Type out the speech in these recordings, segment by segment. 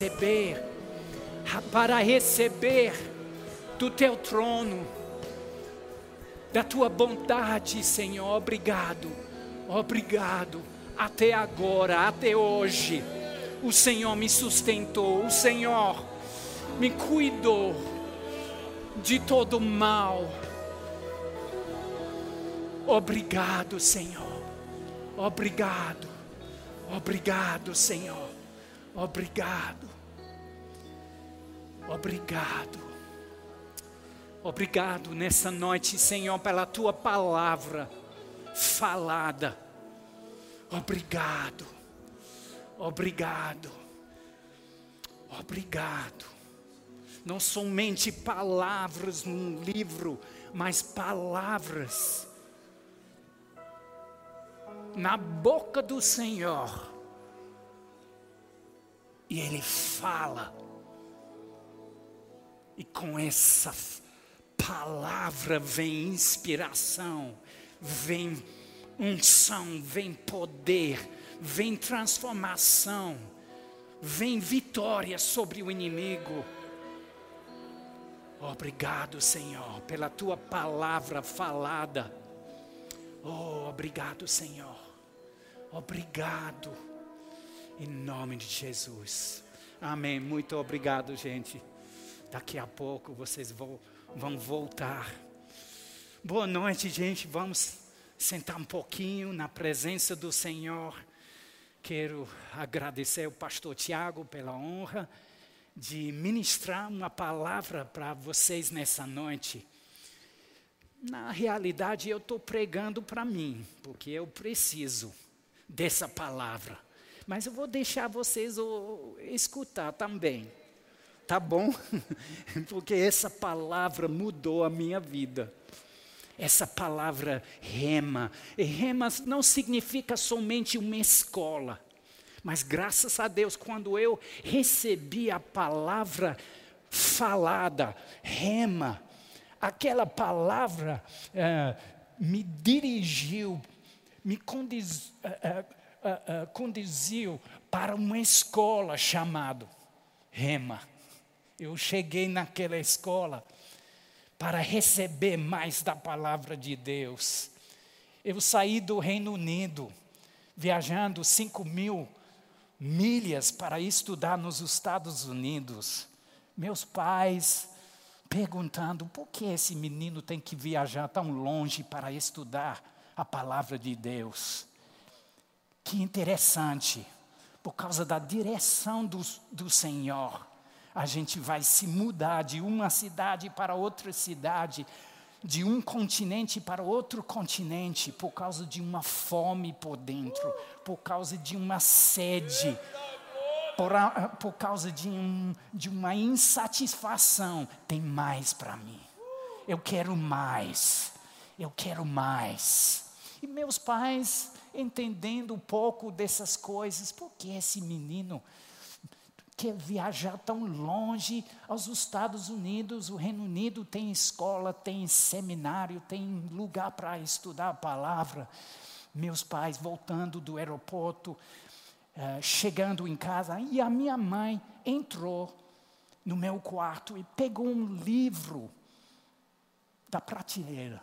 receber, para receber do teu trono, da tua bondade, Senhor. Obrigado, obrigado. Até agora, até hoje, o Senhor me sustentou, o Senhor me cuidou de todo mal. Obrigado, Senhor. Obrigado. Obrigado, Senhor. Obrigado. Obrigado. Obrigado nessa noite, Senhor, pela tua palavra falada. Obrigado. Obrigado. Obrigado. Não somente palavras num livro, mas palavras na boca do Senhor. E Ele fala. E com essa palavra vem inspiração, vem unção, vem poder, vem transformação, vem vitória sobre o inimigo. Obrigado, Senhor, pela tua palavra falada. Oh, obrigado, Senhor. Obrigado. Em nome de Jesus. Amém. Muito obrigado, gente. Daqui a pouco vocês vão, vão voltar. Boa noite, gente. Vamos sentar um pouquinho na presença do Senhor. Quero agradecer ao pastor Tiago pela honra de ministrar uma palavra para vocês nessa noite. Na realidade, eu estou pregando para mim, porque eu preciso dessa palavra. Mas eu vou deixar vocês o, escutar também. Tá bom? porque essa palavra mudou a minha vida. Essa palavra rema. E rema não significa somente uma escola mas graças a Deus, quando eu recebi a palavra falada, rema, aquela palavra é, me dirigiu, me condiz, é, é, conduziu para uma escola chamada Rema. Eu cheguei naquela escola para receber mais da palavra de Deus. Eu saí do Reino Unido, viajando 5 mil milhas para estudar nos Estados Unidos. Meus pais perguntando por que esse menino tem que viajar tão longe para estudar a palavra de Deus. Que interessante, por causa da direção do, do Senhor, a gente vai se mudar de uma cidade para outra cidade, de um continente para outro continente por causa de uma fome por dentro, por causa de uma sede, por, por causa de, um, de uma insatisfação. Tem mais para mim. Eu quero mais. Eu quero mais. E meus pais, entendendo um pouco dessas coisas, por que esse menino quer viajar tão longe aos Estados Unidos, o Reino Unido tem escola, tem seminário, tem lugar para estudar a palavra. Meus pais voltando do aeroporto, uh, chegando em casa, e a minha mãe entrou no meu quarto e pegou um livro da prateleira,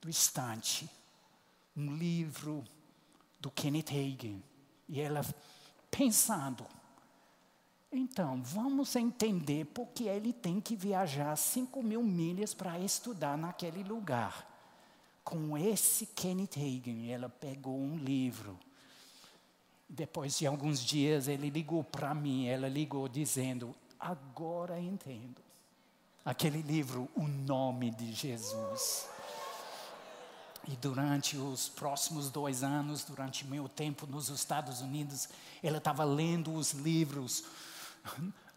do estante, um livro do Kenneth Hagin. E ela pensando, então, vamos entender por que ele tem que viajar 5 mil milhas para estudar naquele lugar. Com esse Kenneth Hagin, ela pegou um livro. Depois de alguns dias, ele ligou para mim, ela ligou dizendo: Agora entendo. Aquele livro, O Nome de Jesus. E durante os próximos dois anos, durante meu tempo nos Estados Unidos, ela estava lendo os livros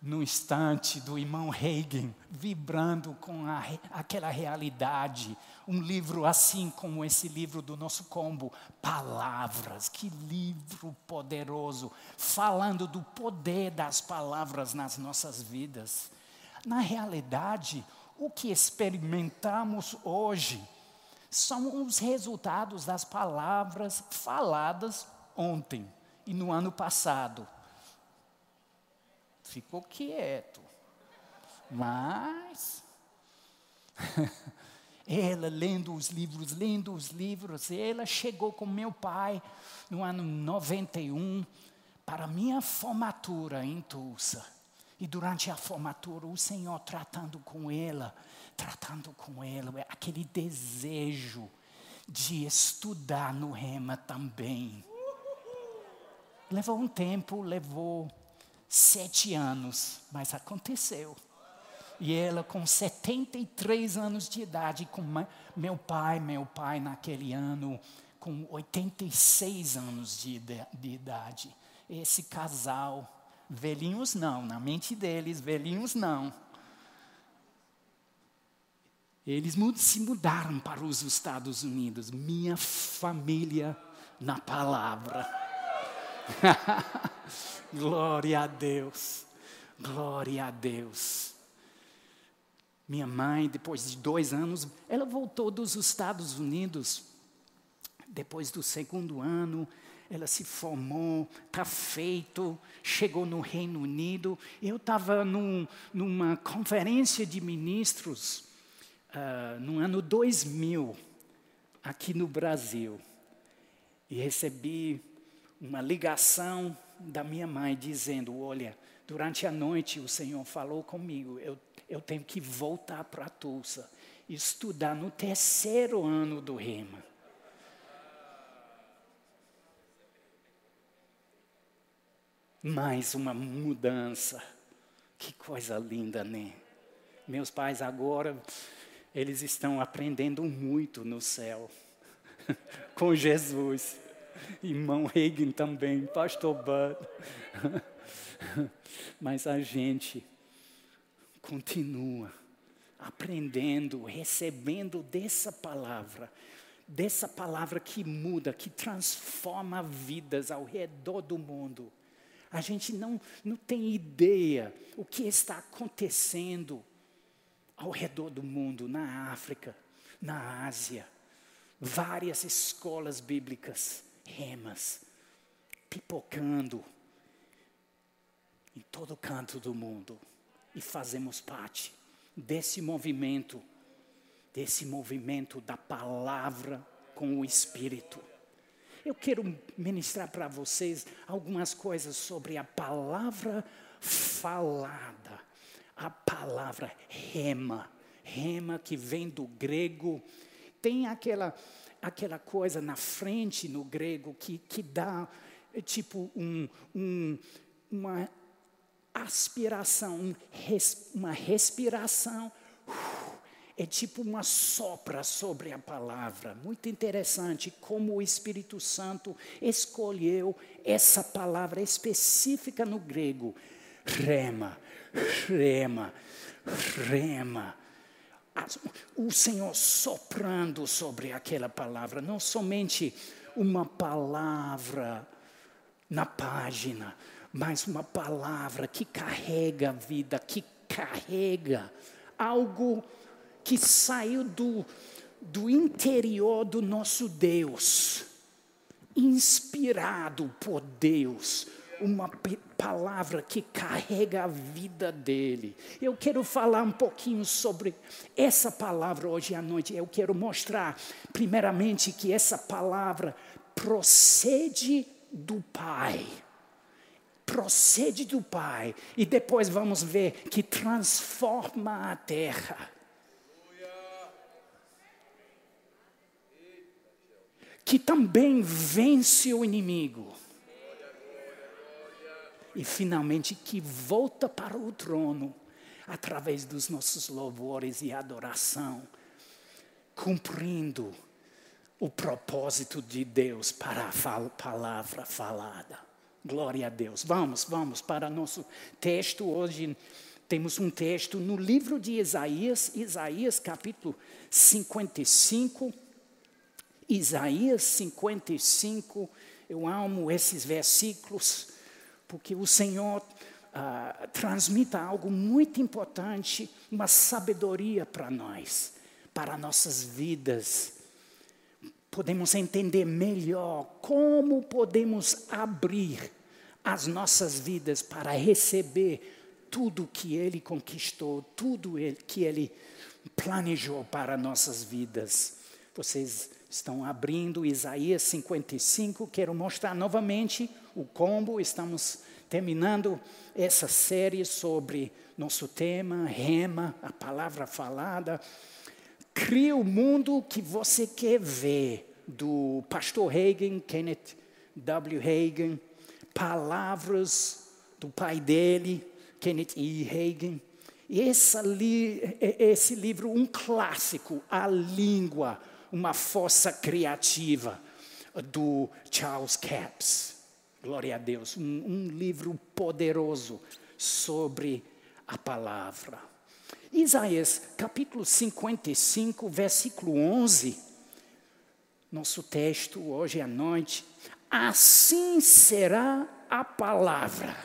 no instante do irmão Reagan, vibrando com a, aquela realidade. Um livro assim como esse livro do nosso combo, Palavras, que livro poderoso, falando do poder das palavras nas nossas vidas. Na realidade, o que experimentamos hoje são os resultados das palavras faladas ontem e no ano passado ficou quieto. Mas ela lendo os livros, lendo os livros, ela chegou com meu pai no ano 91 para minha formatura em Tulsa. E durante a formatura, o Senhor tratando com ela, tratando com ela, aquele desejo de estudar no Rema também. Levou um tempo, levou sete anos, mas aconteceu. E ela com 73 anos de idade, com meu pai, meu pai naquele ano, com 86 anos de, de idade. Esse casal Velhinhos não, na mente deles, velhinhos não. Eles se mudaram para os Estados Unidos. Minha família na palavra. Glória a Deus. Glória a Deus. Minha mãe, depois de dois anos, ela voltou dos Estados Unidos. Depois do segundo ano, ela se formou, está feito, chegou no Reino Unido. Eu estava num, numa conferência de ministros uh, no ano 2000, aqui no Brasil, e recebi uma ligação da minha mãe dizendo: Olha, durante a noite o Senhor falou comigo, eu, eu tenho que voltar para Tulsa, estudar no terceiro ano do Rema. mais uma mudança. Que coisa linda, né? Meus pais agora, eles estão aprendendo muito no céu, com Jesus. Irmão Reagan também, Pastor Bud. Mas a gente continua aprendendo, recebendo dessa palavra, dessa palavra que muda, que transforma vidas ao redor do mundo. A gente não, não tem ideia o que está acontecendo ao redor do mundo, na África, na Ásia. Várias escolas bíblicas, remas, pipocando em todo canto do mundo. E fazemos parte desse movimento, desse movimento da palavra com o Espírito. Eu quero ministrar para vocês algumas coisas sobre a palavra falada, a palavra rema, rema que vem do grego, tem aquela aquela coisa na frente no grego que, que dá é, tipo um, um, uma aspiração, uma respiração. É tipo uma sopra sobre a palavra. Muito interessante como o Espírito Santo escolheu essa palavra específica no grego. Rema, rema, rema. O Senhor soprando sobre aquela palavra, não somente uma palavra na página, mas uma palavra que carrega a vida, que carrega algo que saiu do, do interior do nosso Deus, inspirado por Deus, uma palavra que carrega a vida dele. Eu quero falar um pouquinho sobre essa palavra hoje à noite. Eu quero mostrar, primeiramente, que essa palavra procede do Pai. Procede do Pai. E depois vamos ver que transforma a terra. que também vence o inimigo. E finalmente que volta para o trono através dos nossos louvores e adoração, cumprindo o propósito de Deus para a palavra falada. Glória a Deus. Vamos, vamos para nosso texto. Hoje temos um texto no livro de Isaías, Isaías capítulo 55 Isaías 55, eu amo esses versículos, porque o Senhor ah, transmita algo muito importante, uma sabedoria para nós, para nossas vidas. Podemos entender melhor como podemos abrir as nossas vidas para receber tudo que Ele conquistou, tudo que Ele planejou para nossas vidas. Vocês estão abrindo Isaías 55, quero mostrar novamente o combo, estamos terminando essa série sobre nosso tema, rema, a palavra falada. Cria o mundo que você quer ver, do pastor Hagen, Kenneth W. Hagen, palavras do pai dele, Kenneth E. Hagen. E li, esse livro, um clássico, A Língua, uma força criativa, do Charles Capps. Glória a Deus. Um, um livro poderoso sobre a palavra. Isaías capítulo 55, versículo 11. Nosso texto hoje à noite. Assim será a palavra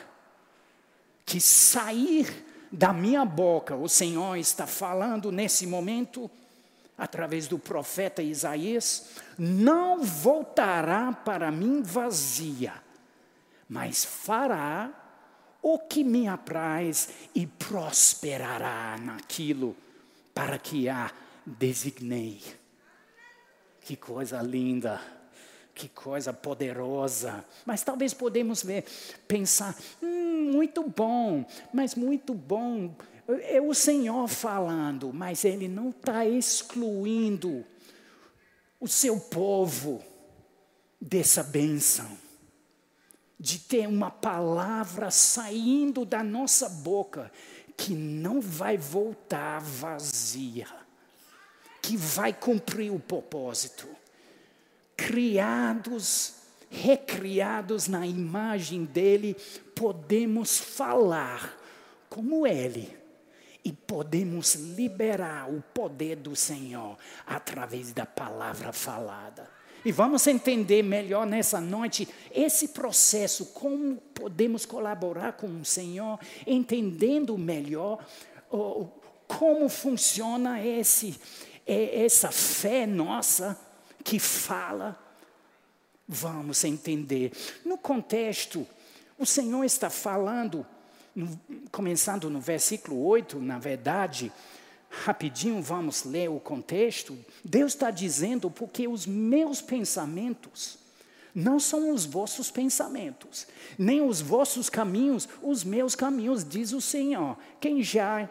que sair da minha boca. O Senhor está falando nesse momento, através do profeta Isaías, não voltará para mim vazia, mas fará o que me apraz e prosperará naquilo para que a designei. Que coisa linda! que coisa poderosa. Mas talvez podemos ver, pensar, hum, muito bom, mas muito bom. É o Senhor falando, mas Ele não está excluindo o seu povo dessa bênção. De ter uma palavra saindo da nossa boca que não vai voltar vazia, que vai cumprir o propósito criados, recriados na imagem dele, podemos falar como ele e podemos liberar o poder do Senhor através da palavra falada. E vamos entender melhor nessa noite esse processo, como podemos colaborar com o Senhor, entendendo melhor oh, como funciona esse, essa fé nossa que fala, vamos entender. No contexto, o Senhor está falando, no, começando no versículo 8, na verdade, rapidinho vamos ler o contexto. Deus está dizendo, porque os meus pensamentos não são os vossos pensamentos, nem os vossos caminhos, os meus caminhos, diz o Senhor. Quem já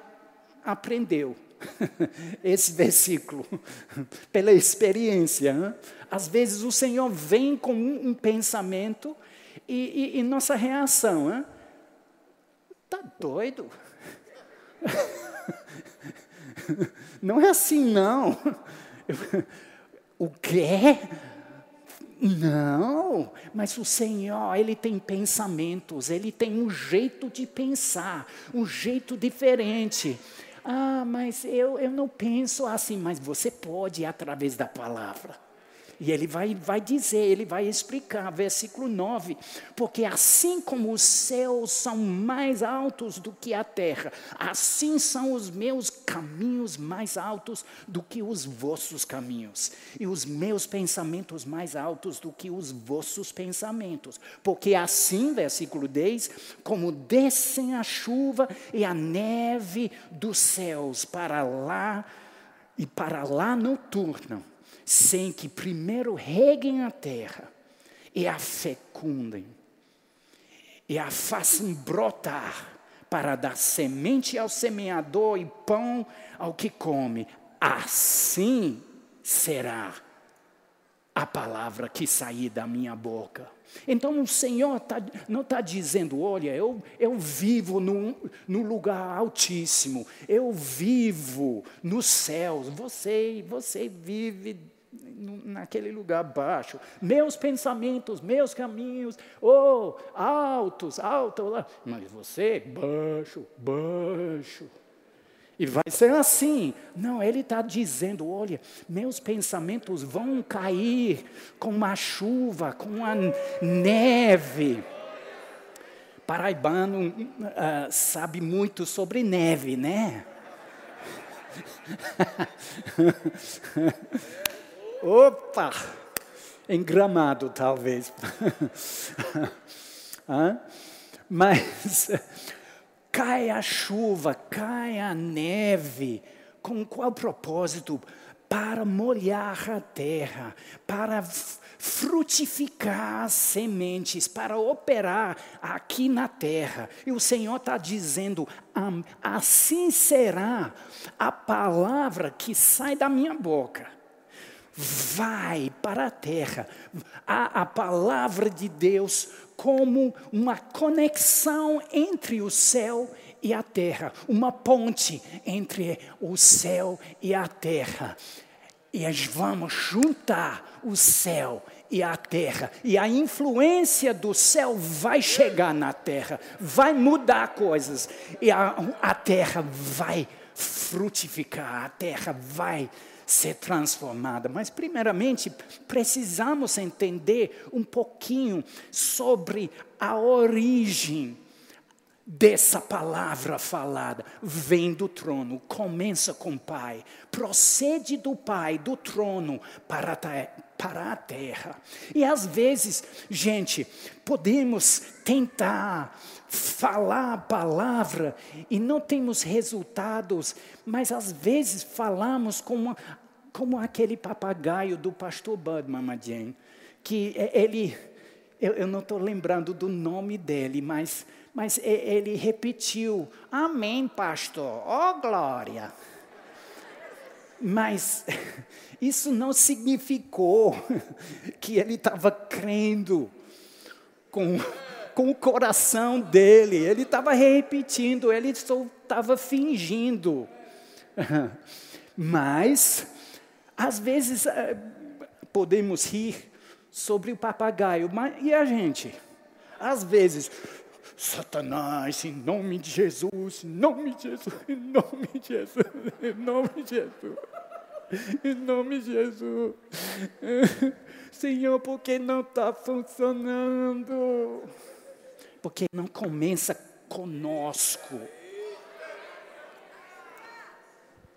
aprendeu esse versículo, pela experiência. Hein? Às vezes o Senhor vem com um, pensamento e, e, e, nossa reação, está doido? Não é assim, não. O quê? Não, mas o Senhor, Ele tem pensamentos, Ele tem um jeito de pensar, um jeito diferente. Ah, mas eu, eu não penso assim, mas você pode através da palavra. E ele vai, vai dizer, ele vai explicar, versículo 9: Porque assim como os céus são mais altos do que a terra, assim são os meus caminhos mais altos do que os vossos caminhos, e os meus pensamentos mais altos do que os vossos pensamentos. Porque assim, versículo 10, como descem a chuva e a neve dos céus para lá e para lá noturno sem que primeiro reguem a terra e a fecundem e a façam brotar para dar semente ao semeador e pão ao que come. Assim será a palavra que sair da minha boca. Então o Senhor tá, não está dizendo, olha, eu, eu vivo no, no lugar altíssimo, eu vivo nos céus, você, você vive naquele lugar baixo. Meus pensamentos, meus caminhos, oh, altos, altos, mas você, baixo, baixo. E vai ser assim. Não, ele está dizendo: olha, meus pensamentos vão cair com uma chuva, com a neve. Paraibano uh, sabe muito sobre neve, né? Opa! Em Gramado, talvez. Mas cai a chuva, cai a neve, com qual propósito? Para molhar a terra, para frutificar sementes, para operar aqui na terra. E o Senhor está dizendo: assim será a palavra que sai da minha boca. Vai para a terra. A, a palavra de Deus como uma conexão entre o céu e a terra, uma ponte entre o céu e a terra. E nós vamos juntar o céu e a terra. E a influência do céu vai chegar na terra, vai mudar coisas. E a, a terra vai frutificar, a terra vai ser transformada. Mas, primeiramente, precisamos entender um pouquinho sobre a origem dessa palavra falada. Vem do trono, começa com o Pai, procede do Pai, do trono, para a, para a terra. E às vezes, gente, podemos tentar falar a palavra e não temos resultados, mas às vezes falamos como, como aquele papagaio do pastor Bud Mamadien, que ele, eu, eu não estou lembrando do nome dele, mas, mas ele repetiu, amém pastor, ó oh, glória. Mas isso não significou que ele estava crendo com com o coração dele. Ele estava repetindo, ele estava fingindo. Mas, às vezes, eh, podemos rir sobre o papagaio, mas e a gente? Às vezes, Satanás, em nome de Jesus, em nome de Jesus, em nome de Jesus, em nome de Jesus, em nome de Jesus. Senhor, por que não está funcionando? Porque não começa conosco.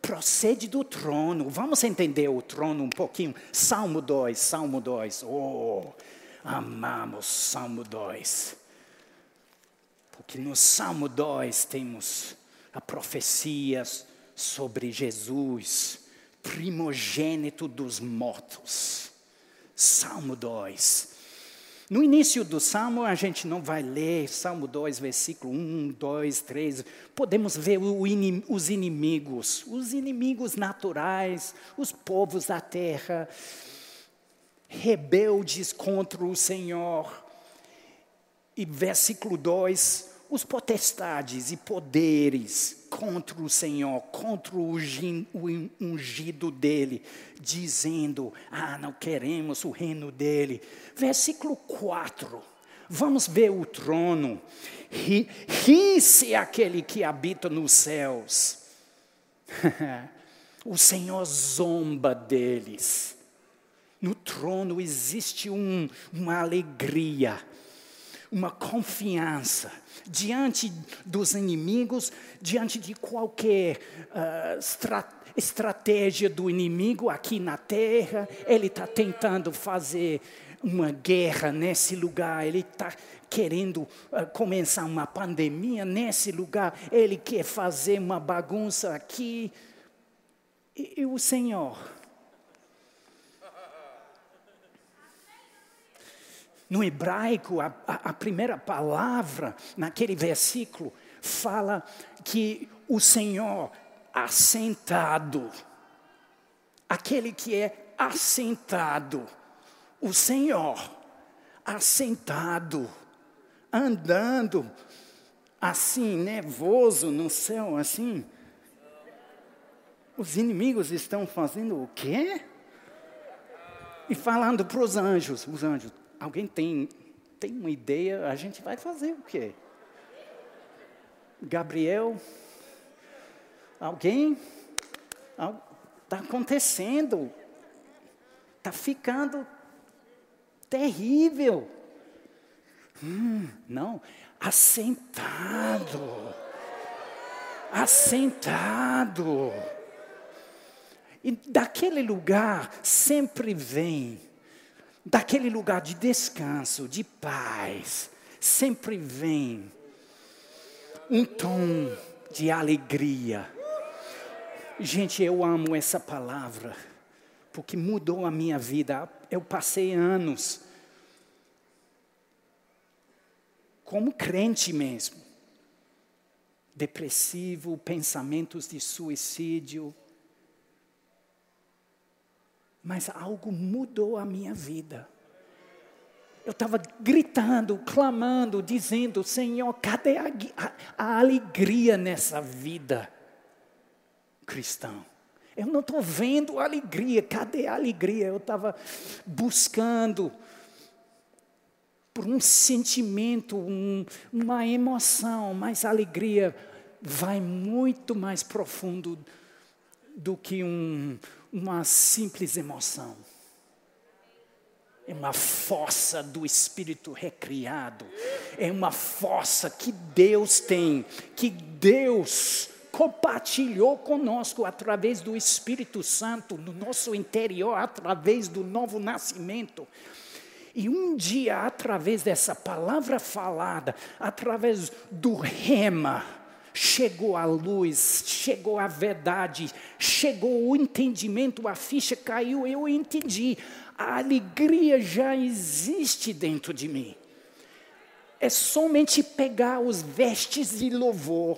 Procede do trono. Vamos entender o trono um pouquinho. Salmo 2, Salmo 2. Oh, amamos Salmo 2. Porque no Salmo 2 temos a profecia sobre Jesus, primogênito dos mortos. Salmo 2. No início do Salmo, a gente não vai ler Salmo 2, versículo 1, 2, 3. Podemos ver os inimigos, os inimigos naturais, os povos da terra, rebeldes contra o Senhor. E versículo 2, os potestades e poderes contra o Senhor, contra o ungido dele, dizendo: Ah, não queremos o reino dele. Versículo 4. Vamos ver o trono. Ri-se aquele que habita nos céus. o Senhor zomba deles. No trono existe um, uma alegria uma confiança diante dos inimigos, diante de qualquer uh, estra estratégia do inimigo aqui na terra. Ele está tentando fazer uma guerra nesse lugar, ele está querendo uh, começar uma pandemia nesse lugar, ele quer fazer uma bagunça aqui. e, e o Senhor No hebraico, a, a, primeira palavra naquele versículo fala que o Senhor assentado, aquele que é assentado, o Senhor assentado, andando assim, nervoso no céu, assim. Os inimigos estão fazendo o quê? E falando para os anjos, os anjos, Alguém tem, tem uma ideia? A gente vai fazer o quê? Gabriel? Alguém? Está acontecendo. Está ficando terrível. Hum, não, assentado. Assentado. E daquele lugar sempre vem daquele lugar de descanso, de paz, sempre vem um tom de alegria. Gente, eu amo essa palavra, porque mudou a minha vida. Eu passei anos como crente mesmo, depressivo, pensamentos de suicídio. Mas algo mudou a minha vida. Eu estava gritando, clamando, dizendo: Senhor, cadê a, a, a alegria nessa vida cristã? Eu não estou vendo alegria, cadê a alegria? Eu estava buscando por um sentimento, um, uma emoção, mas a alegria vai muito mais profundo do que um, uma simples emoção é uma fossa do espírito recriado, é uma fossa que Deus tem, que Deus compartilhou conosco através do Espírito Santo no nosso interior, através do novo nascimento. E um dia, através dessa palavra falada, através do rema, chegou a luz, chegou a verdade, chegou o entendimento, a ficha caiu, eu entendi a alegria já existe dentro de mim. É somente pegar os vestes de louvor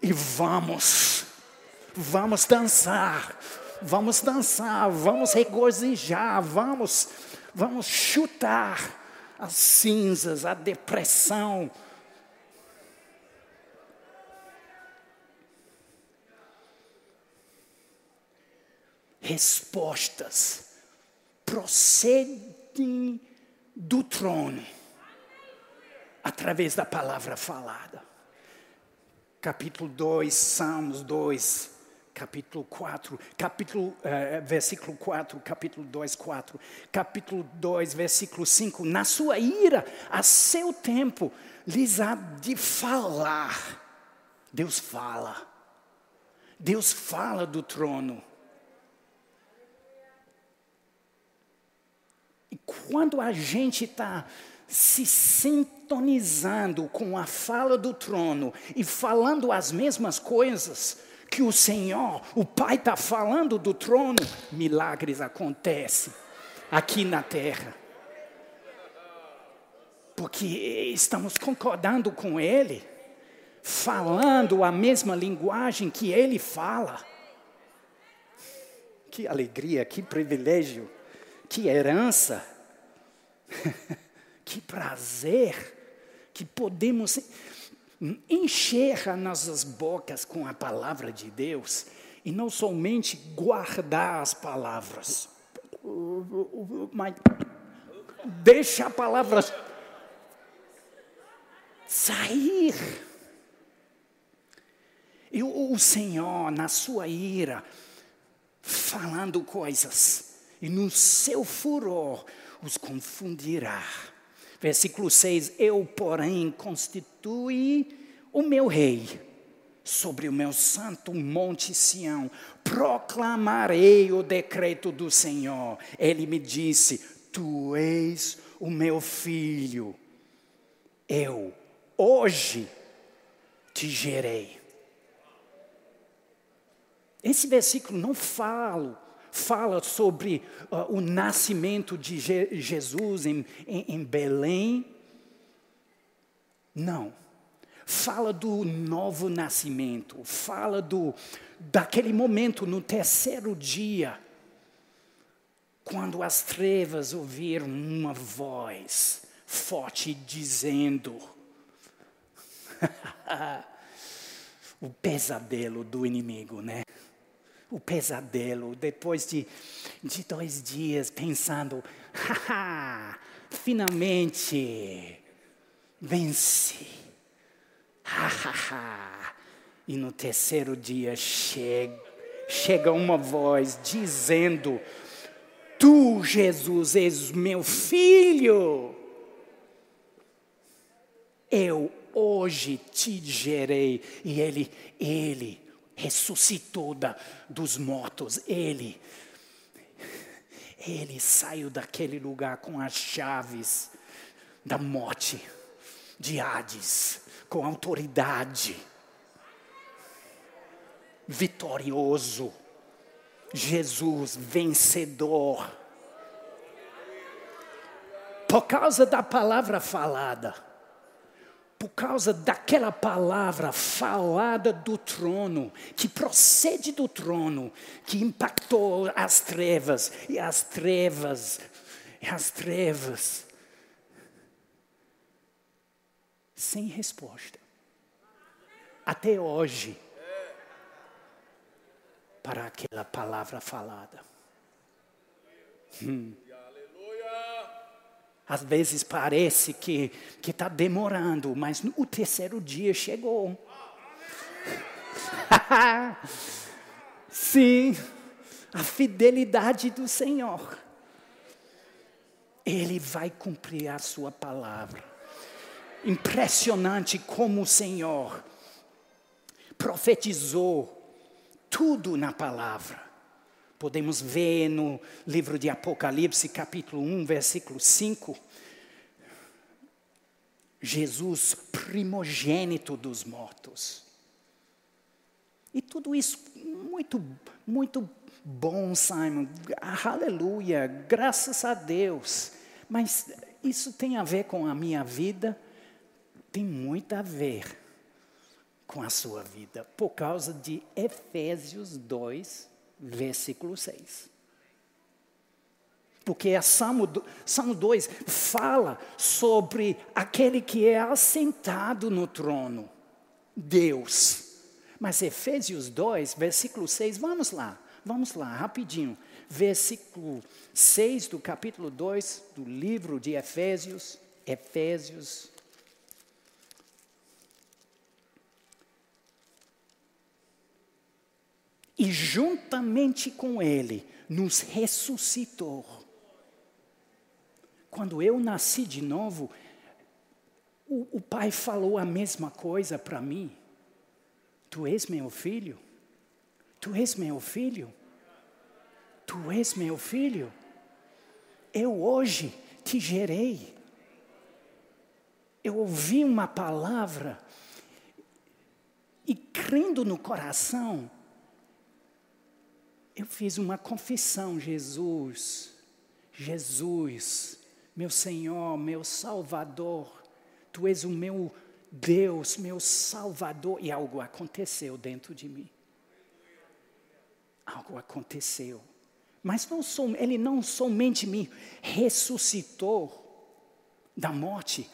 e vamos, vamos dançar, vamos dançar, vamos regozijar, vamos, vamos chutar as cinzas, a depressão. Respostas procedem do trono através da palavra falada. Capítulo 2, Salmos 2, capítulo 4, capítulo, eh, versículo 4, capítulo 2, 4, capítulo 2, versículo 5. Na sua ira, a seu tempo, lhes há de falar. Deus fala. Deus fala do trono. Quando a gente está se sintonizando com a fala do trono e falando as mesmas coisas que o Senhor, o Pai está falando do trono, milagres acontecem aqui na terra. Porque estamos concordando com Ele, falando a mesma linguagem que Ele fala. Que alegria, que privilégio que herança, que prazer, que podemos encher as nossas bocas com a palavra de Deus e não somente guardar as palavras, mas deixa a palavra sair. E o Senhor, na sua ira, falando coisas e no seu furor os confundirá. Versículo 6: Eu, porém, constitui o meu rei sobre o meu santo monte Sião, proclamarei o decreto do Senhor. Ele me disse: Tu és o meu filho, eu hoje te gerei. Esse versículo não fala fala sobre uh, o nascimento de Je Jesus em, em, em Belém. Não. Fala do novo nascimento, fala do daquele momento no terceiro dia, quando as trevas ouviram uma voz forte dizendo: o pesadelo do inimigo, né? O pesadelo, depois de, de dois dias pensando, haha, finalmente venci. Hahaha. E no terceiro dia chega, chega uma voz dizendo: Tu, Jesus, és meu filho. Eu hoje te gerei. E ele, ele ressuscitou da, dos mortos. Ele, ele saiu daquele lugar com as chaves da morte, de Hades, com autoridade, vitorioso. Jesus, vencedor. Por causa da palavra falada, por causa daquela palavra falada do trono, que procede do trono, que impactou as trevas, e as trevas, e as trevas sem resposta. Até hoje, para aquela palavra falada. Hum. Às vezes parece que está demorando, mas no terceiro dia chegou. Sim, a fidelidade do Senhor. Ele vai cumprir a sua palavra impressionante como o Senhor profetizou tudo na palavra. Podemos ver no livro de Apocalipse, capítulo 1, versículo 5. Jesus, primogênito dos mortos. E tudo isso muito, muito bom, Simon. Aleluia, graças a Deus. Mas isso tem a ver com a minha vida tem muito a ver com a sua vida, por causa de Efésios 2, versículo 6. Porque a Salmo, Salmo 2 fala sobre aquele que é assentado no trono, Deus. Mas Efésios 2, versículo 6, vamos lá, vamos lá, rapidinho. Versículo 6 do capítulo 2 do livro de Efésios, Efésios e juntamente com Ele nos ressuscitou. Quando eu nasci de novo, o, o Pai falou a mesma coisa para mim. Tu és meu filho? Tu és meu filho? Tu és meu filho? Eu hoje te gerei. Eu ouvi uma palavra e crendo no coração, eu fiz uma confissão, Jesus, Jesus, meu Senhor, meu Salvador, Tu és o meu Deus, meu Salvador, e algo aconteceu dentro de mim. Algo aconteceu. Mas não som, Ele não somente me ressuscitou da morte,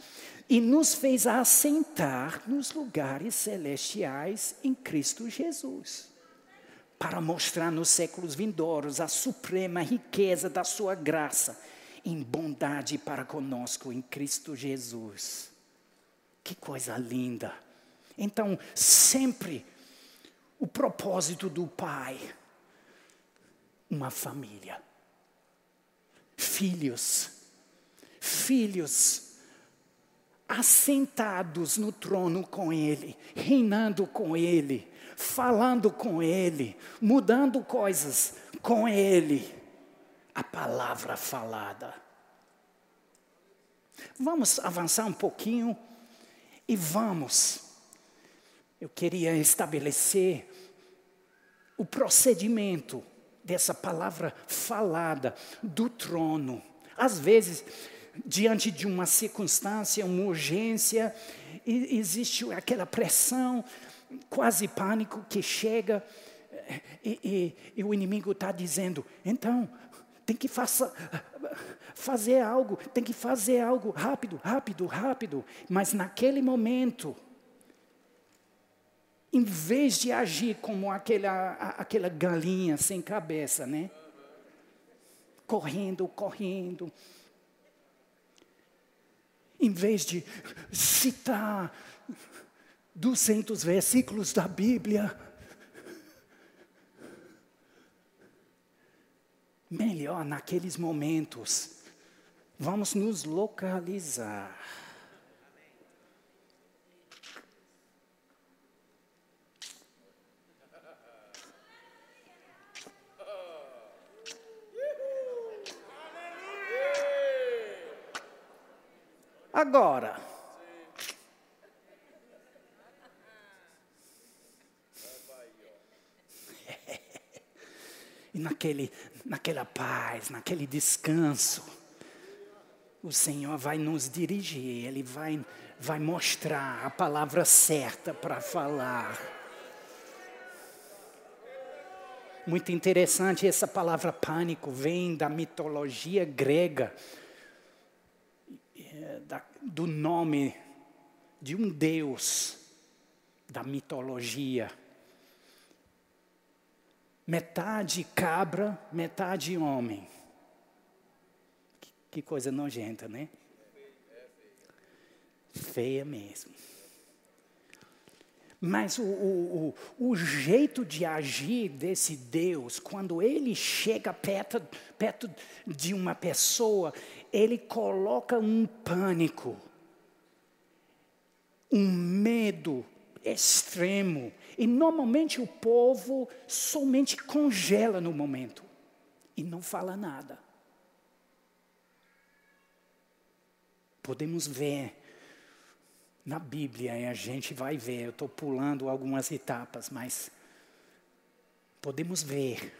e nos fez assentar nos lugares celestiais em Cristo Jesus para mostrar nos séculos vindouros a suprema riqueza da sua graça em bondade para conosco em Cristo Jesus. Que coisa linda! Então, sempre o propósito do Pai, uma família, filhos, filhos assentados no trono com Ele, reinando com Ele, falando com Ele, mudando coisas com Ele. A palavra falada. Vamos avançar um pouquinho e vamos. Eu queria estabelecer o procedimento dessa palavra falada do trono. Às vezes, diante de uma circunstância, uma urgência, existe aquela pressão, quase pânico que chega e, e, e o inimigo está dizendo: então, tem que faça, fazer algo, tem que fazer algo rápido, rápido, rápido. Mas naquele momento, em vez de agir como aquela, aquela galinha sem cabeça, né? Correndo, correndo. Em vez de citar 200 versículos da Bíblia. Melhor naqueles momentos, vamos nos localizar. Agora, e naquele, naquela paz, naquele descanso, o Senhor vai nos dirigir, Ele vai, vai mostrar a palavra certa para falar. Muito interessante, essa palavra pânico vem da mitologia grega, é, do nome de um deus da mitologia metade cabra, metade homem. Que, que coisa nojenta, né? Feia mesmo. Mas o, o, o, o, jeito de agir desse Deus, quando ele chega perto, perto de uma pessoa, ele coloca um pânico, um medo extremo. E normalmente o povo somente congela no momento e não fala nada. Podemos ver na Bíblia, e a gente vai ver, eu estou pulando algumas etapas, mas podemos ver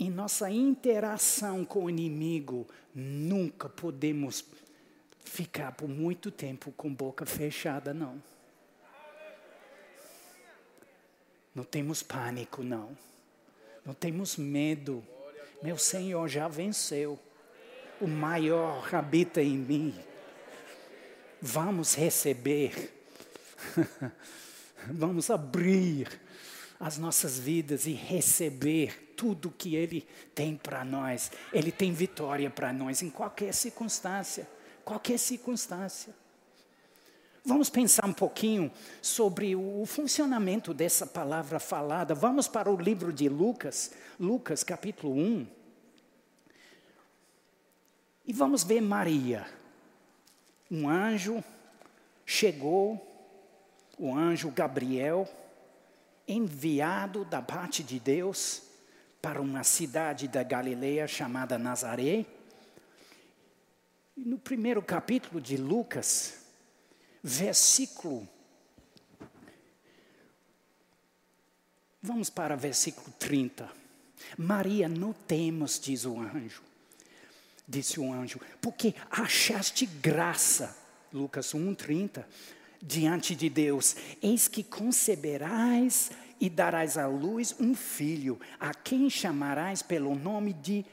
em nossa interação com o inimigo, nunca podemos ficar por muito tempo com boca fechada, não. Não temos pânico, não. Não temos medo. Meu Senhor já venceu. O maior habita em mim. Vamos receber. Vamos abrir as nossas vidas e receber tudo que Ele tem para nós. Ele tem vitória para nós em qualquer circunstância. Qualquer circunstância. Vamos pensar um pouquinho sobre o funcionamento dessa palavra falada. Vamos para o livro de Lucas, Lucas capítulo 1. E vamos ver Maria. Um anjo chegou, o anjo Gabriel, enviado da parte de Deus para uma cidade da Galileia chamada Nazaré. E no primeiro capítulo de Lucas, versículo. Vamos para versículo 30. Maria, não temos, diz o anjo. Disse o anjo, porque achaste graça, Lucas 1,30, diante de Deus. Eis que conceberás e darás à luz um filho, a quem chamarás pelo nome de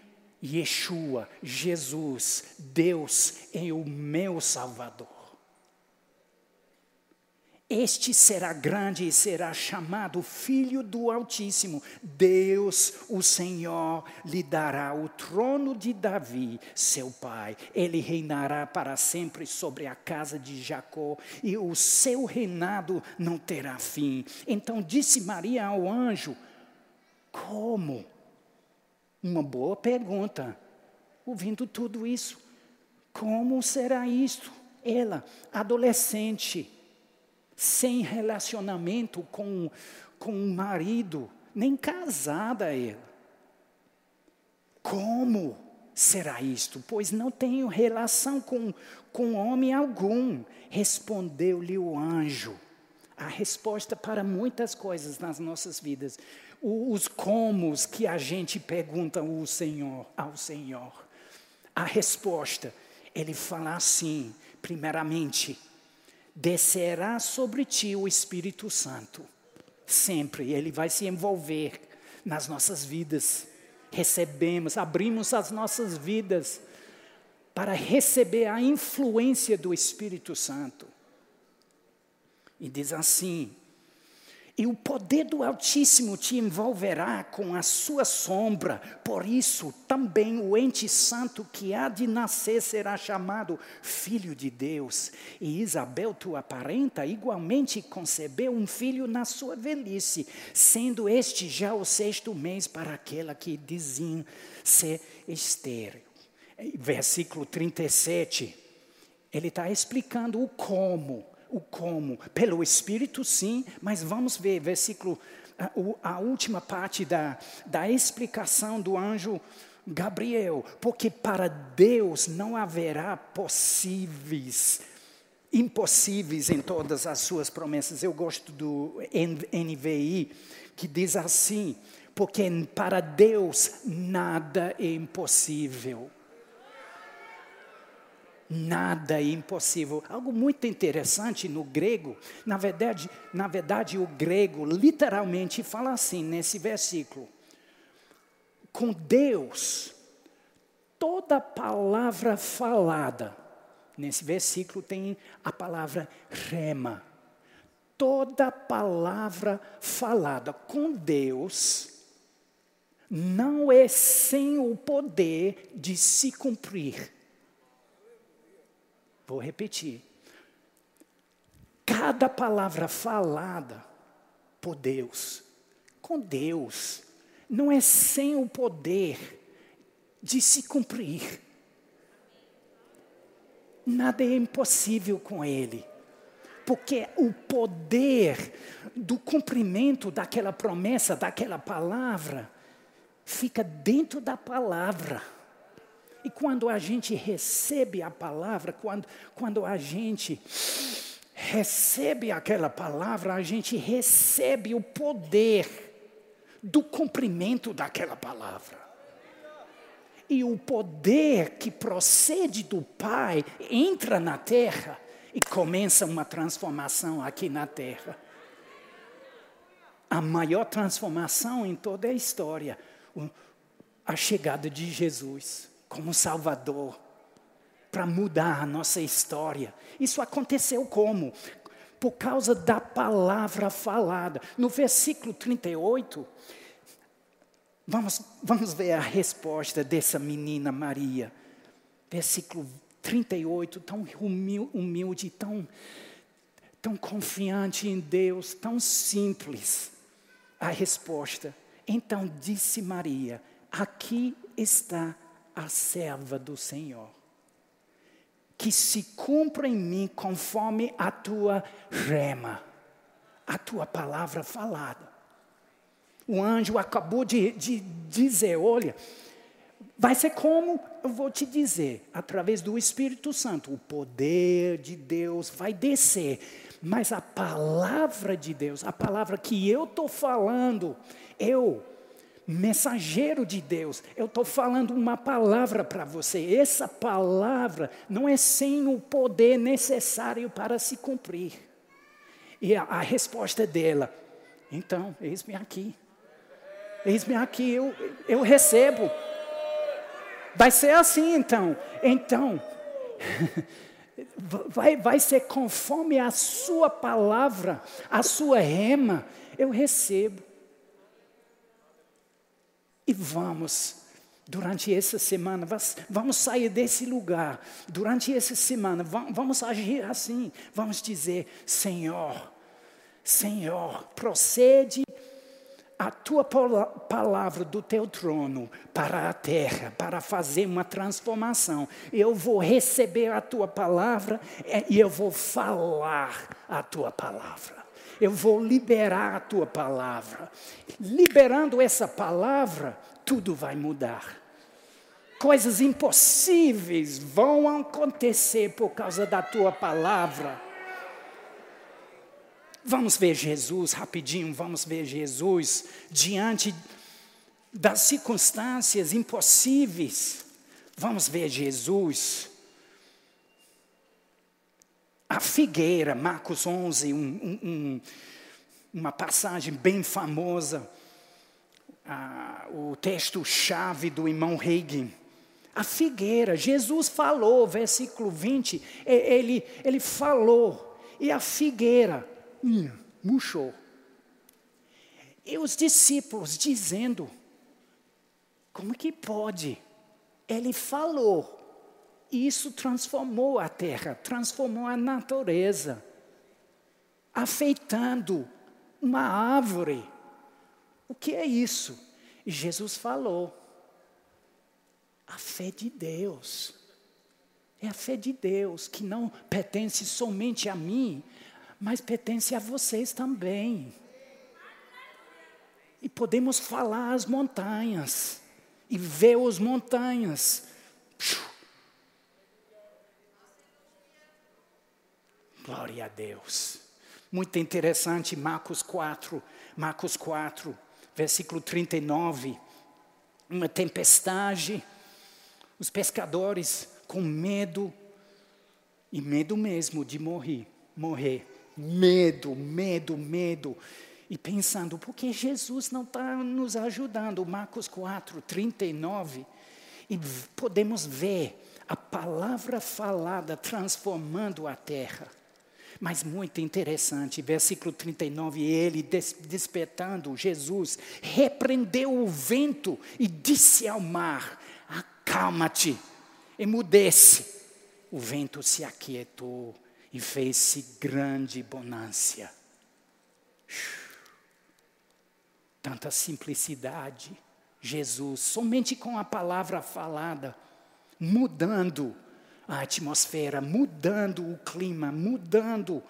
Yeshua, Jesus, Deus é o meu Salvador. Este será grande e será chamado Filho do Altíssimo. Deus, o Senhor, lhe dará o trono de Davi, seu pai. Ele reinará para sempre sobre a casa de Jacó, e o seu reinado não terá fim. Então disse Maria ao anjo: Como? Uma boa pergunta. Ouvindo tudo isso, como será isto? Ela, adolescente, sem relacionamento com, com o marido, nem casada ela. Como será isto? Pois não tenho relação com, com homem algum. Respondeu-lhe o anjo. A resposta para muitas coisas nas nossas vidas. Os comos que a gente pergunta ao Senhor, ao Senhor. A resposta, ele fala assim, primeiramente, descerá sobre ti o Espírito Santo. Sempre ele vai se envolver nas nossas vidas. Recebemos, abrimos as nossas vidas para receber a influência do Espírito Santo. E diz assim: e o poder do Altíssimo te envolverá com a sua sombra. Por isso, também o ente santo que há de nascer será chamado Filho de Deus. E Isabel, tua parenta, igualmente concebeu um filho na sua velhice, sendo este já o sexto mês para aquela que dizem ser estéreo. Versículo 37, ele está explicando o como o como. Pelo Espírito, sim, mas vamos ver, versículo, a, a última parte da, da explicação do anjo Gabriel, porque para Deus não haverá possíveis, impossíveis em todas as suas promessas. Eu gosto do NVI, que diz assim: porque para Deus nada é impossível. Nada é impossível. Algo muito interessante no grego, na verdade, na verdade o grego literalmente fala assim nesse versículo: com Deus, toda palavra falada, nesse versículo tem a palavra rema. Toda palavra falada com Deus não é sem o poder de se cumprir. Vou repetir. Cada palavra falada por Deus, com Deus, não é sem o poder de se cumprir. Nada é impossível com Ele, porque o poder do cumprimento daquela promessa, daquela palavra, fica dentro da palavra. E quando a gente recebe a palavra, quando, quando a gente recebe aquela palavra, a gente recebe o poder do cumprimento daquela palavra. E o poder que procede do Pai entra na terra e começa uma transformação aqui na terra. A maior transformação em toda a história, a chegada de Jesus como Salvador, para mudar a nossa história. Isso aconteceu como? por causa da palavra falada. No versículo 38, vamos, vamos ver a resposta dessa menina Maria. Versículo 38, tão humilde, tão, tão confiante em Deus, tão simples. A resposta. Então disse Maria: Aqui está a serva do Senhor que se cumpra em mim conforme a tua rema, a tua palavra falada. O anjo acabou de, de dizer: olha, vai ser como eu vou te dizer, através do Espírito Santo, o poder de Deus vai descer, mas a palavra de Deus, a palavra que eu estou falando, eu mensageiro de Deus, eu estou falando uma palavra para você. Essa palavra não é sem o poder necessário para se cumprir. E a, a resposta dela, então, eis-me aqui. Eis-me aqui, eu, eu recebo. Vai ser assim então. Então, vai, vai ser conforme a sua palavra, a sua rema, eu recebo. E vamos, durante essa semana, vamos sair desse lugar. Durante essa semana, vamos agir assim. Vamos dizer: Senhor, Senhor, procede a tua palavra do teu trono para a terra, para fazer uma transformação. Eu vou receber a tua palavra e eu vou falar a tua palavra eu vou liberar a tua palavra. Liberando essa palavra, tudo vai mudar. Coisas impossíveis vão acontecer por causa da tua palavra. Vamos ver Jesus rapidinho, vamos ver Jesus diante das circunstâncias impossíveis. Vamos ver Jesus a figueira, Marcos 11, um, um, um, uma passagem bem famosa, ah, o texto-chave do irmão Hagin. A figueira, Jesus falou, versículo 20, ele, ele falou, e a figueira hum, murchou. E os discípulos dizendo: como que pode? Ele falou, e isso transformou a terra, transformou a natureza, afeitando uma árvore. O que é isso? E Jesus falou: a fé de Deus. É a fé de Deus que não pertence somente a mim, mas pertence a vocês também. E podemos falar às montanhas, e vê as montanhas. Glória a Deus. Muito interessante, Marcos 4, Marcos 4, versículo 39. Uma tempestade, os pescadores com medo, e medo mesmo de morrer, morrer. Medo, medo, medo. E pensando, por que Jesus não está nos ajudando? Marcos 4, 39. E podemos ver a palavra falada transformando a terra. Mas muito interessante, versículo 39, ele des despertando Jesus, repreendeu o vento e disse ao mar: Acalma-te, emudece. O vento se aquietou e fez-se grande bonância. Tanta simplicidade, Jesus, somente com a palavra falada, mudando a atmosfera, mudando o clima, mudando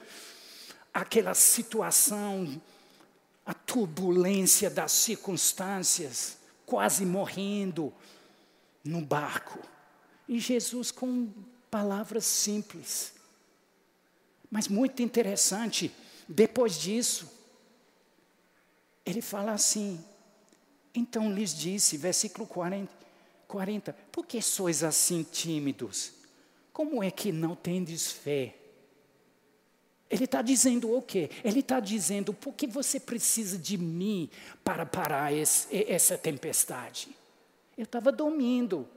aquela situação, a turbulência das circunstâncias, quase morrendo no barco. E Jesus com palavras simples. Mas muito interessante, depois disso, ele fala assim: então lhes disse, versículo 40, 40 por que sois assim tímidos? Como é que não tendes fé? Ele está dizendo o quê? Ele está dizendo, por que você precisa de mim para parar esse, essa tempestade? Eu estava dormindo,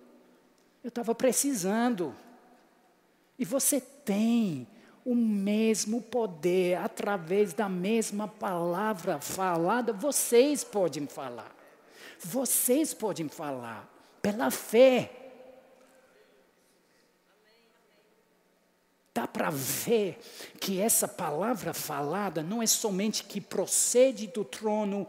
eu estava precisando. E você tem o mesmo poder, através da mesma palavra falada, vocês podem falar. Vocês podem falar pela fé. Dá para ver que essa palavra falada não é somente que procede do trono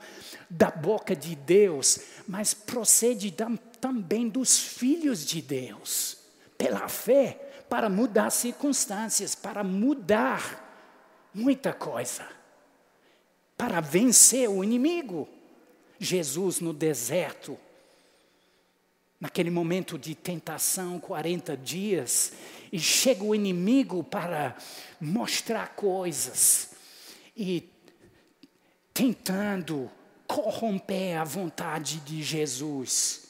da boca de Deus, mas procede da, também dos filhos de Deus, pela fé, para mudar circunstâncias, para mudar muita coisa, para vencer o inimigo. Jesus no deserto, naquele momento de tentação, 40 dias, e chega o inimigo para mostrar coisas e tentando corromper a vontade de Jesus.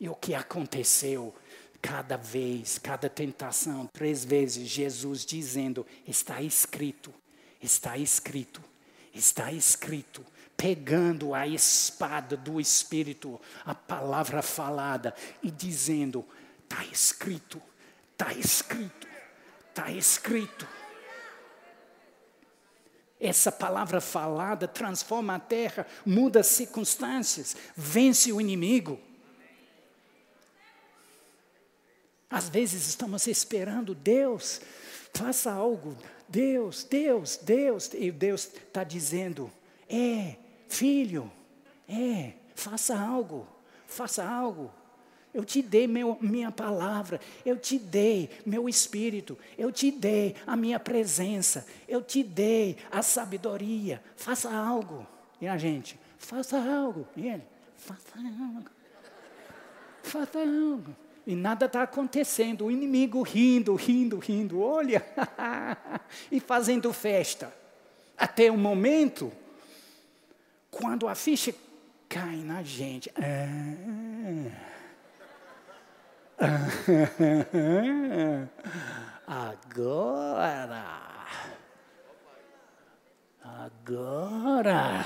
E o que aconteceu? Cada vez, cada tentação, três vezes, Jesus dizendo: Está escrito, está escrito, está escrito pegando a espada do Espírito, a palavra falada, e dizendo: está escrito, está escrito, está escrito. Essa palavra falada transforma a terra, muda as circunstâncias, vence o inimigo. Às vezes estamos esperando Deus, faça algo. Deus, Deus, Deus. E Deus está dizendo: é, Filho, é, faça algo, faça algo. Eu te dei meu, minha palavra, eu te dei meu espírito, eu te dei a minha presença, eu te dei a sabedoria. Faça algo. E a gente, faça algo. E ele, faça algo. Faça algo. E nada está acontecendo. O inimigo rindo, rindo, rindo. Olha, e fazendo festa. Até o momento quando a ficha cai na gente. agora. Agora.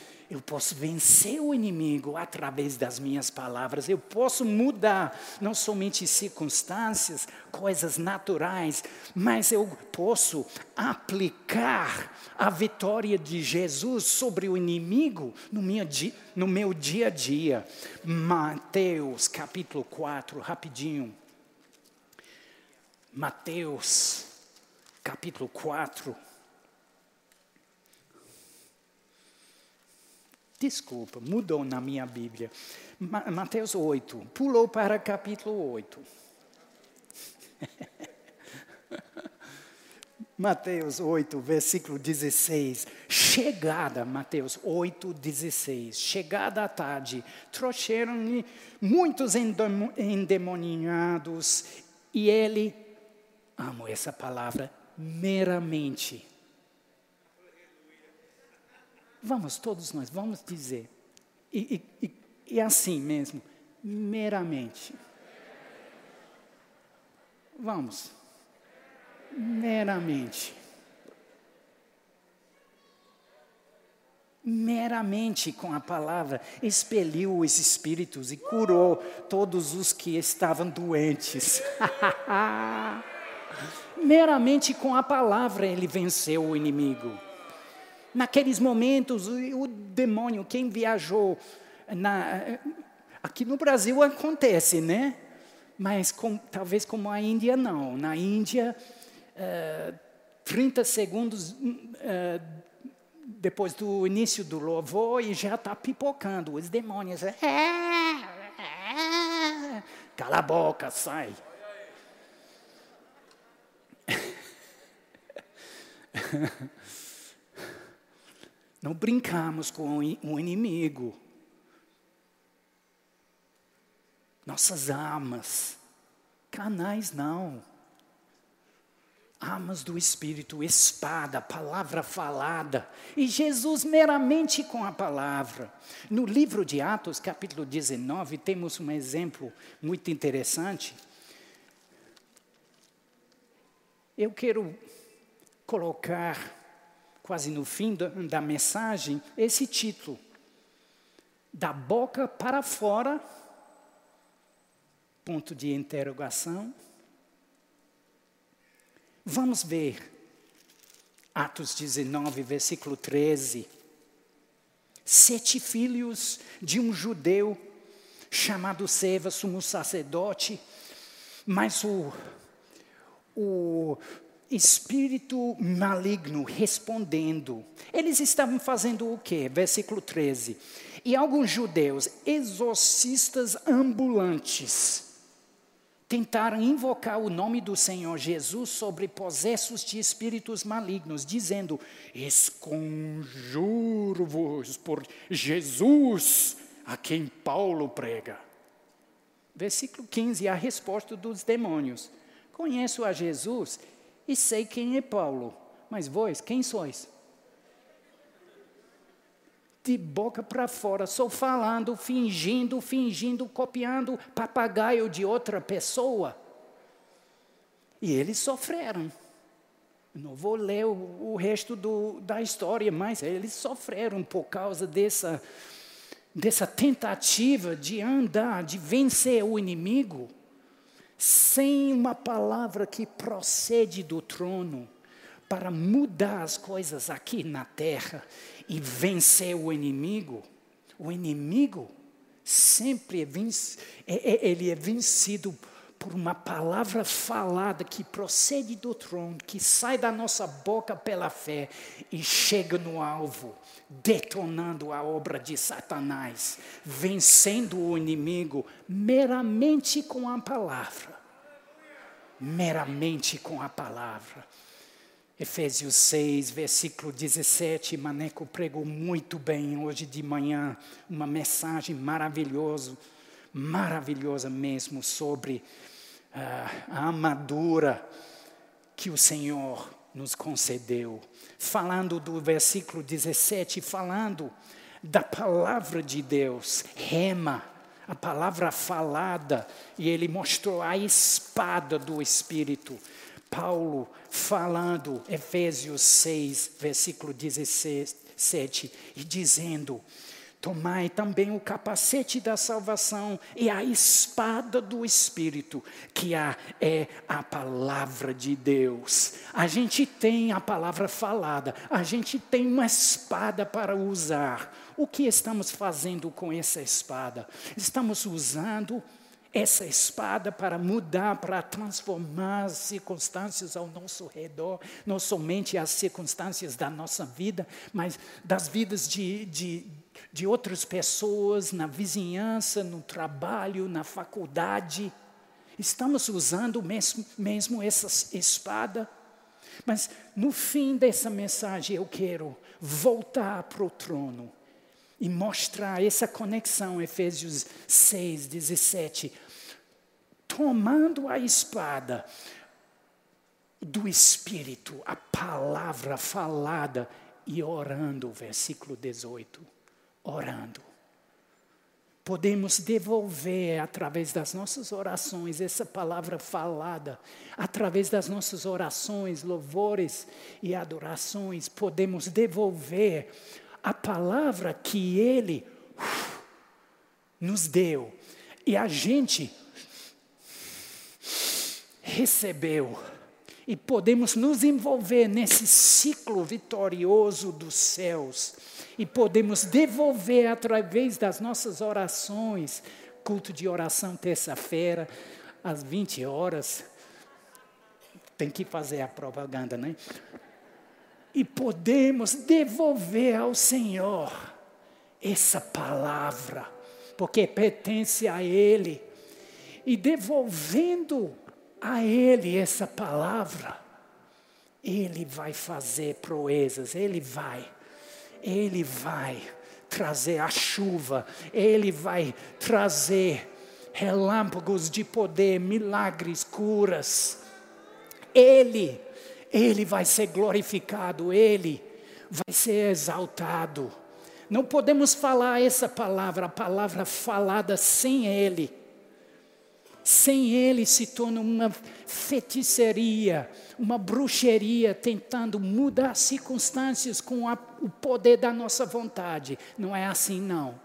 Eu posso vencer o inimigo através das minhas palavras. Eu posso mudar não somente circunstâncias, coisas naturais, mas eu posso aplicar a vitória de Jesus sobre o inimigo no meu dia, no meu dia a dia. Mateus capítulo 4, rapidinho. Mateus capítulo 4. Desculpa, mudou na minha Bíblia. Mateus 8, pulou para capítulo 8. Mateus 8, versículo 16. Chegada, Mateus 8, 16. Chegada à tarde, trouxeram-lhe muitos endemoniados e ele, amo essa palavra, meramente. Vamos, todos nós, vamos dizer. E, e, e assim mesmo, meramente. Vamos meramente. Meramente com a palavra expeliu os espíritos e curou todos os que estavam doentes. meramente com a palavra ele venceu o inimigo. Naqueles momentos, o, demônio, quem viajou na, aqui no Brasil acontece, né? Mas com, talvez como a Índia não. Na Índia 30 segundos uh, depois do início do louvor e já está pipocando. Os demônios. É, é, cala a boca, sai. Não brincamos com o inimigo. Nossas armas, canais não armas do Espírito, espada, palavra falada, e Jesus meramente com a palavra. No livro de Atos, capítulo 19, temos um exemplo muito interessante. Eu quero colocar, quase no fim da, da mensagem, esse título: Da boca para fora, ponto de interrogação Vamos ver. Atos 19, versículo 13. Sete filhos de um judeu chamado Seva, sumo sacerdote, mas o, o espírito maligno respondendo. Eles estavam fazendo o quê? Versículo 13. E alguns judeus, exorcistas ambulantes, tentaram invocar o nome do Senhor Jesus sobre possessos de espíritos malignos, dizendo: Esconjuro-vos por Jesus, a quem Paulo prega. Versículo 15, a resposta dos demônios: Conheço a Jesus e sei quem é Paulo, mas vós, quem sois? de boca para fora, só falando, fingindo, fingindo, copiando papagaio de outra pessoa. E eles sofreram. Não vou ler o, o resto do, da história, mas eles sofreram por causa dessa, dessa tentativa de andar, de vencer o inimigo, sem uma palavra que procede do trono para mudar as coisas aqui na terra e vencer o inimigo, o inimigo sempre é, venci, é, é, ele é vencido por uma palavra falada que procede do trono, que sai da nossa boca pela fé e chega no alvo, detonando a obra de Satanás, vencendo o inimigo meramente com a palavra. Meramente com a palavra. Efésios 6, versículo 17, Maneco pregou muito bem hoje de manhã, uma mensagem maravilhosa, maravilhosa mesmo, sobre uh, a armadura que o Senhor nos concedeu. Falando do versículo 17, falando da palavra de Deus, rema, a palavra falada, e ele mostrou a espada do Espírito. Paulo falando, Efésios 6, versículo 17, e dizendo: Tomai também o capacete da salvação e a espada do Espírito, que é a palavra de Deus. A gente tem a palavra falada, a gente tem uma espada para usar. O que estamos fazendo com essa espada? Estamos usando essa espada para mudar, para transformar as circunstâncias ao nosso redor, não somente as circunstâncias da nossa vida, mas das vidas de, de, de outras pessoas, na vizinhança, no trabalho, na faculdade. Estamos usando mesmo, mesmo essa espada. Mas no fim dessa mensagem eu quero voltar para o trono e mostrar essa conexão, Efésios 6, 17. Tomando a espada do Espírito, a palavra falada e orando, versículo 18. Orando. Podemos devolver através das nossas orações essa palavra falada, através das nossas orações, louvores e adorações, podemos devolver a palavra que Ele uf, nos deu. E a gente recebeu. E podemos nos envolver nesse ciclo vitorioso dos céus e podemos devolver através das nossas orações. Culto de oração terça-feira, às 20 horas. Tem que fazer a propaganda, né? E podemos devolver ao Senhor essa palavra, porque pertence a Ele. E devolvendo a Ele essa palavra, Ele vai fazer proezas, Ele vai ele vai trazer a chuva, Ele vai trazer relâmpagos de poder, milagres, curas. Ele, Ele vai ser glorificado, Ele vai ser exaltado. Não podemos falar essa palavra, a palavra falada sem Ele. Sem Ele se torna uma feitiçaria, uma bruxeria tentando mudar circunstâncias com a, o poder da nossa vontade. Não é assim, não.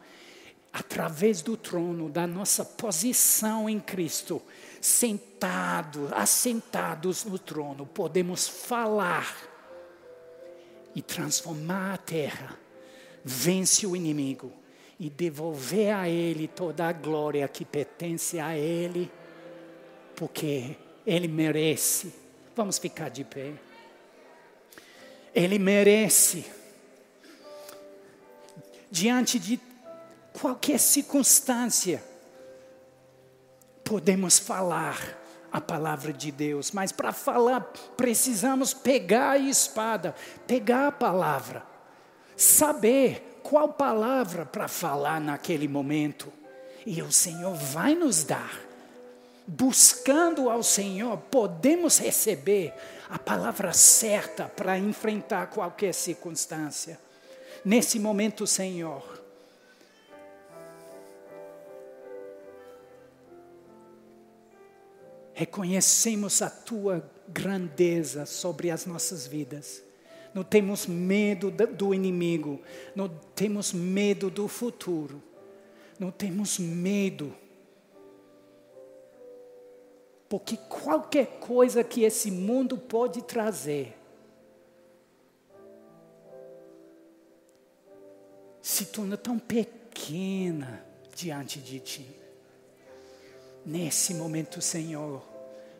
Através do trono, da nossa posição em Cristo, sentados, assentados no trono, podemos falar e transformar a terra, vence o inimigo e devolver a Ele toda a glória que pertence a Ele, porque Ele merece Vamos ficar de pé. Ele merece. Diante de qualquer circunstância, podemos falar a palavra de Deus, mas para falar precisamos pegar a espada, pegar a palavra, saber qual palavra para falar naquele momento, e o Senhor vai nos dar buscando ao Senhor, podemos receber a palavra certa para enfrentar qualquer circunstância. Nesse momento, Senhor, reconhecemos a tua grandeza sobre as nossas vidas. Não temos medo do inimigo, não temos medo do futuro, não temos medo porque qualquer coisa que esse mundo pode trazer se torna tão pequena diante de ti. Nesse momento, Senhor,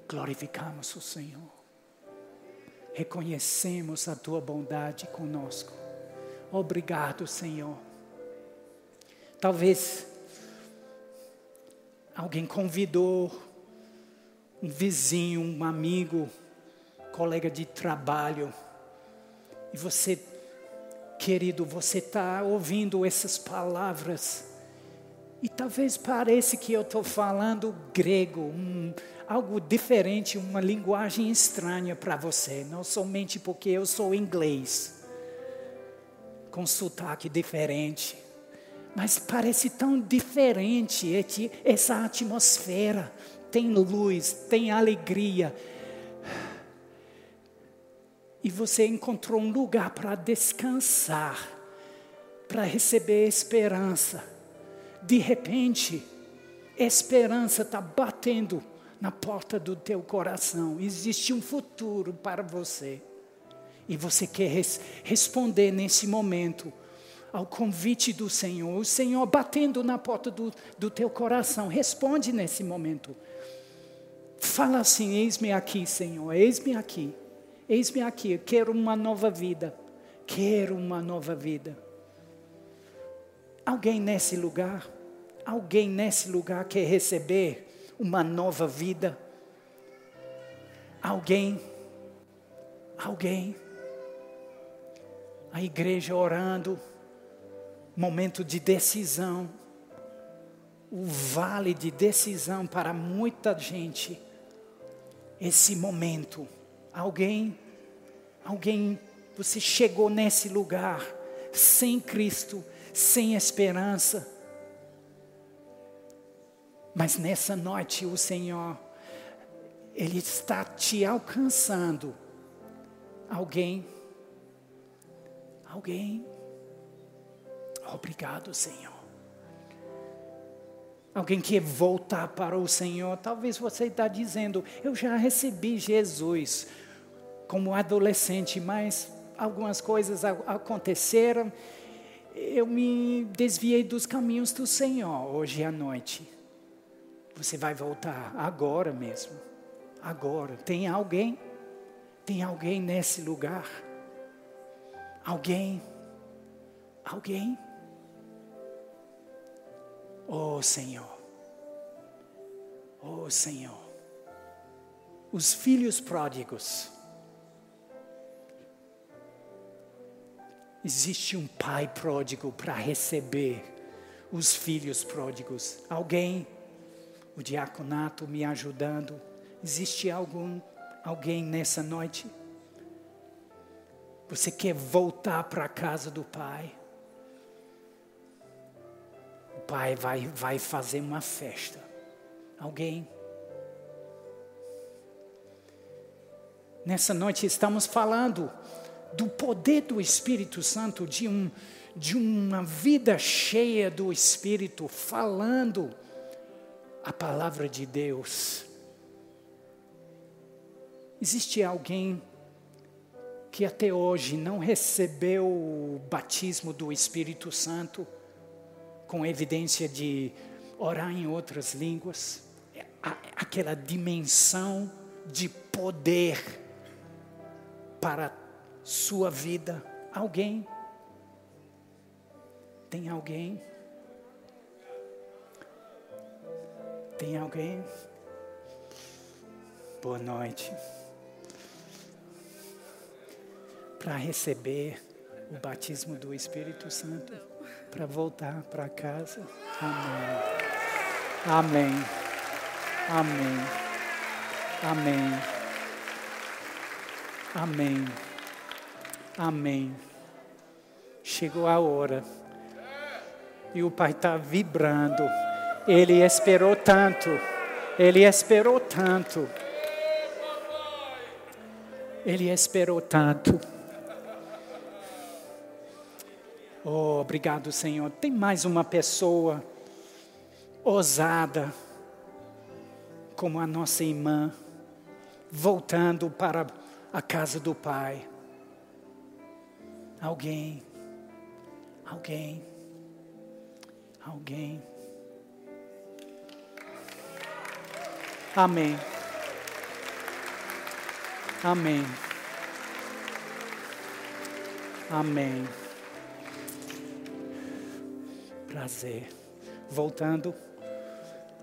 glorificamos o Senhor. Reconhecemos a tua bondade conosco. Obrigado, Senhor. Talvez alguém convidou um vizinho, um amigo, colega de trabalho, e você, querido, você está ouvindo essas palavras, e talvez pareça que eu estou falando grego, um, algo diferente, uma linguagem estranha para você, não somente porque eu sou inglês, com sotaque diferente, mas parece tão diferente essa atmosfera tem luz, tem alegria. E você encontrou um lugar para descansar, para receber esperança. De repente, esperança está batendo na porta do teu coração. Existe um futuro para você. E você quer res responder nesse momento ao convite do Senhor. O Senhor batendo na porta do, do teu coração. Responde nesse momento. Fala assim: Eis-me aqui, Senhor, eis-me aqui, eis-me aqui, eu quero uma nova vida, quero uma nova vida. Alguém nesse lugar, alguém nesse lugar quer receber uma nova vida? Alguém, Alguém? A igreja orando, momento de decisão, o vale de decisão para muita gente. Esse momento, alguém, alguém, você chegou nesse lugar sem Cristo, sem esperança. Mas nessa noite o Senhor, Ele está te alcançando. Alguém, alguém, obrigado, Senhor. Alguém quer voltar para o Senhor, talvez você está dizendo: Eu já recebi Jesus como adolescente, mas algumas coisas aconteceram, eu me desviei dos caminhos do Senhor hoje à noite. Você vai voltar agora mesmo. Agora. Tem alguém? Tem alguém nesse lugar? Alguém? Alguém? Oh Senhor. Oh Senhor. Os filhos pródigos Existe um pai pródigo para receber os filhos pródigos. Alguém, o diaconato me ajudando. Existe algum alguém nessa noite? Você quer voltar para a casa do pai? O pai vai, vai fazer uma festa. Alguém? Nessa noite estamos falando do poder do Espírito Santo, de, um, de uma vida cheia do Espírito, falando a palavra de Deus. Existe alguém que até hoje não recebeu o batismo do Espírito Santo, com evidência de orar em outras línguas, aquela dimensão de poder para sua vida. Alguém? Tem alguém? Tem alguém? Boa noite. Para receber o batismo do Espírito Santo, para voltar para casa. Amém. Amém. Amém. Amém. Amém. Amém. Chegou a hora. E o Pai está vibrando. Ele esperou tanto. Ele esperou tanto. Ele esperou tanto. Oh, obrigado, Senhor. Tem mais uma pessoa ousada, como a nossa irmã, voltando para a casa do Pai. Alguém, alguém, alguém. Amém. Amém. Amém. Prazer. Voltando,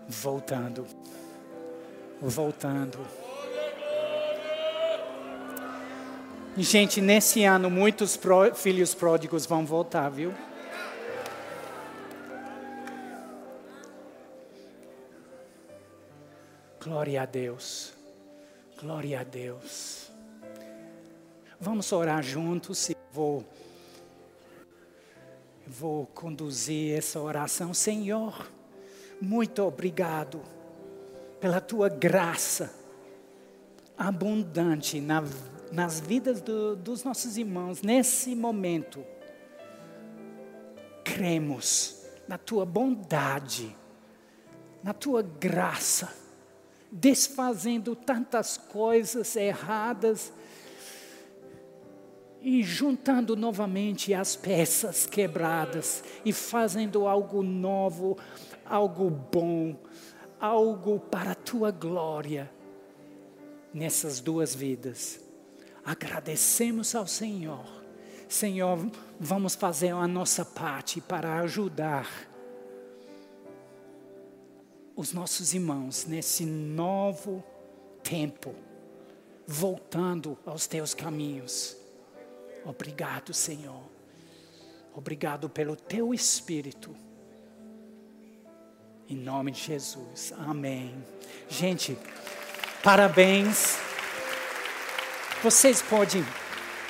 voltando, voltando. Gente, nesse ano, muitos pró filhos pródigos vão voltar, viu? Glória a Deus. Glória a Deus. Vamos orar juntos. Vou, vou conduzir essa oração. Senhor, muito obrigado pela tua graça abundante na nas vidas do, dos nossos irmãos, nesse momento, cremos na tua bondade, na tua graça, desfazendo tantas coisas erradas e juntando novamente as peças quebradas e fazendo algo novo, algo bom, algo para a tua glória nessas duas vidas agradecemos ao Senhor. Senhor, vamos fazer a nossa parte para ajudar os nossos irmãos nesse novo tempo. voltando aos teus caminhos. Obrigado, Senhor. Obrigado pelo teu Espírito. Em nome de Jesus. Amém. Gente, parabéns. Vocês podem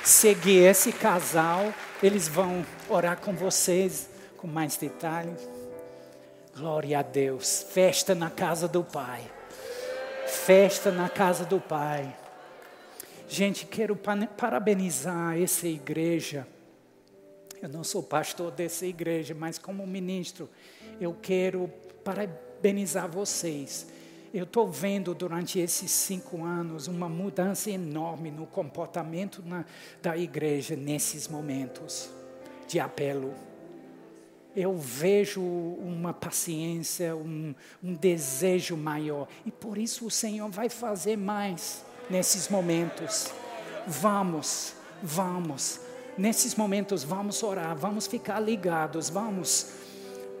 seguir esse casal. Eles vão orar com vocês com mais detalhes. Glória a Deus. Festa na casa do Pai. Festa na casa do Pai. Gente, quero parabenizar essa igreja. Eu não sou pastor dessa igreja, mas como ministro, eu quero parabenizar vocês. Eu estou vendo durante esses cinco anos uma mudança enorme no comportamento na, da igreja nesses momentos de apelo. Eu vejo uma paciência, um, um desejo maior, e por isso o Senhor vai fazer mais nesses momentos. Vamos, vamos, nesses momentos vamos orar, vamos ficar ligados, vamos,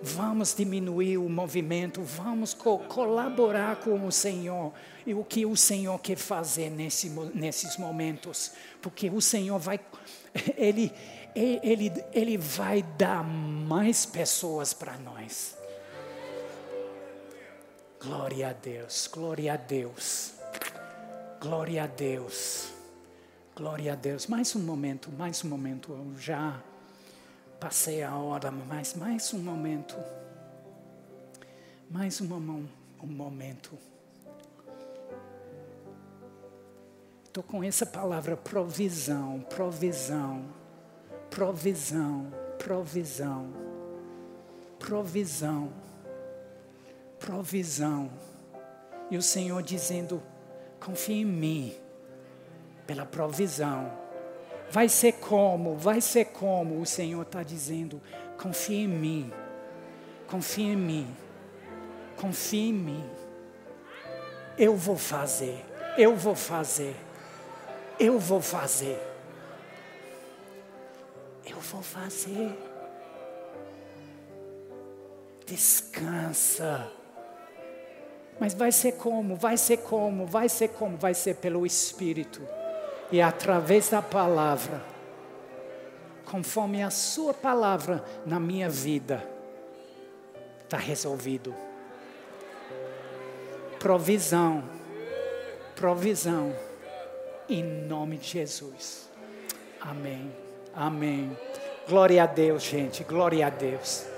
vamos diminuir o movimento, vamos co colaborar com o Senhor e o que o Senhor quer fazer nesse, nesses momentos, porque o Senhor vai, ele, ele, ele vai dar mais pessoas para nós. Glória a Deus, glória a Deus. Glória a Deus. Glória a Deus. Mais um momento, mais um momento. Eu já passei a hora, mas mais um momento. Mais um, um momento. Estou com essa palavra provisão, provisão, provisão, provisão, provisão, provisão. E o Senhor dizendo: Confie em mim, pela provisão. Vai ser como, vai ser como o Senhor está dizendo. Confie em mim, confie em mim, confie em mim. Eu vou fazer, eu vou fazer, eu vou fazer. Eu vou fazer. Descansa. Mas vai ser como? Vai ser como? Vai ser como? Vai ser pelo Espírito. E através da palavra, conforme a Sua palavra na minha vida, está resolvido. Provisão, provisão, em nome de Jesus. Amém, amém. Glória a Deus, gente, glória a Deus.